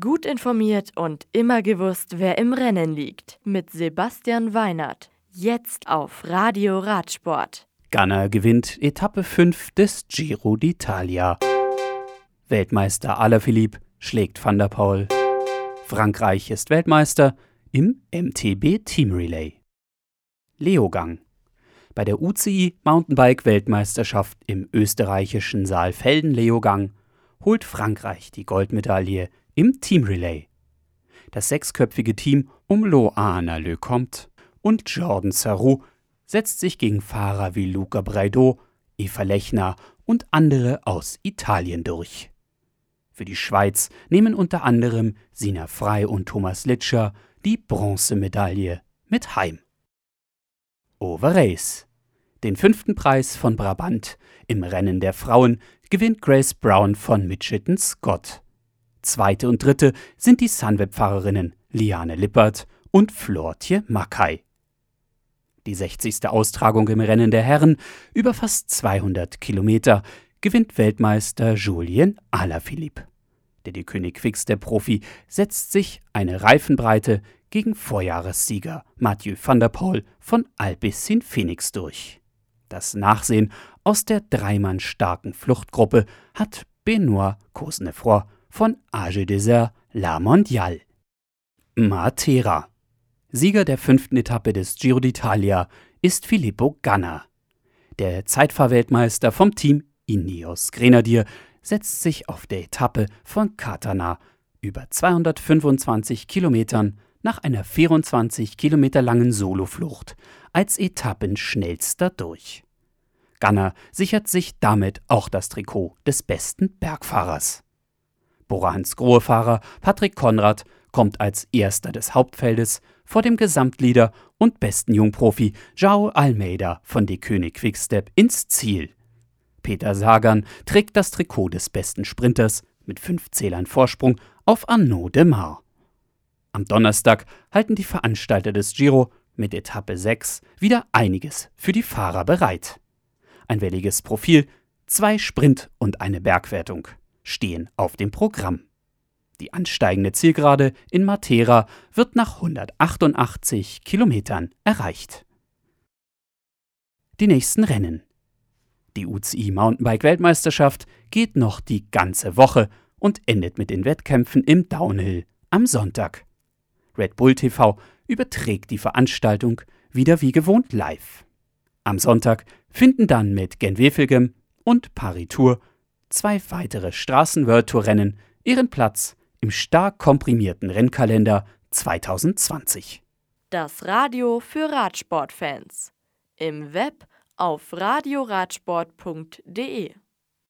Gut informiert und immer gewusst, wer im Rennen liegt. Mit Sebastian Weinert. Jetzt auf Radio Radsport. Ganna gewinnt Etappe 5 des Giro d'Italia. Weltmeister Alaphilippe schlägt Van der Poel. Frankreich ist Weltmeister im MTB Team Relay. Leogang. Bei der UCI Mountainbike Weltmeisterschaft im österreichischen Saalfelden Leogang holt Frankreich die Goldmedaille im Team Relay. Das sechsköpfige Team um Loana Lecomte und Jordan Sarrou setzt sich gegen Fahrer wie Luca Breido, Eva Lechner und andere aus Italien durch. Für die Schweiz nehmen unter anderem Sina Frei und Thomas Litscher die Bronzemedaille mit heim. Over Race. Den fünften Preis von Brabant im Rennen der Frauen gewinnt Grace Brown von Mitchelton Scott. Zweite und dritte sind die Sunweb-Fahrerinnen Liane Lippert und Flortje Mackay. Die 60. Austragung im Rennen der Herren über fast 200 Kilometer gewinnt Weltmeister Julien Alaphilippe. Der die König Quickstep Profi setzt sich eine Reifenbreite gegen Vorjahressieger Mathieu van der Poel von Alpecin Phoenix durch. Das Nachsehen aus der dreimann starken Fluchtgruppe hat Benoit Cosnefroy von Age Desert La Mondiale. Matera. Sieger der fünften Etappe des Giro d'Italia ist Filippo Ganna. Der Zeitfahrweltmeister vom Team Ineos Grenadier setzt sich auf der Etappe von Katana über 225 Kilometern nach einer 24 Kilometer langen Soloflucht als Etappenschnellster durch. Ganna sichert sich damit auch das Trikot des besten Bergfahrers. Borans Grohe-Fahrer Patrick Konrad kommt als erster des Hauptfeldes vor dem Gesamtleader und besten Jungprofi João Almeida von De König Quickstep ins Ziel. Peter Sagan trägt das Trikot des besten Sprinters mit fünf Zählern Vorsprung auf Arnaud de Mar. Am Donnerstag halten die Veranstalter des Giro mit Etappe 6 wieder einiges für die Fahrer bereit. Ein welliges Profil, zwei Sprint und eine Bergwertung stehen auf dem Programm. Die ansteigende Zielgerade in Matera wird nach 188 Kilometern erreicht. Die nächsten Rennen. Die UCI Mountainbike Weltmeisterschaft geht noch die ganze Woche und endet mit den Wettkämpfen im Downhill am Sonntag. Red Bull TV überträgt die Veranstaltung wieder wie gewohnt live. Am Sonntag finden dann mit Genwefelgem und Paris Tour zwei weitere Straßen-World Tour Rennen ihren Platz im stark komprimierten Rennkalender 2020. Das Radio für Radsportfans. Im Web auf radioradsport.de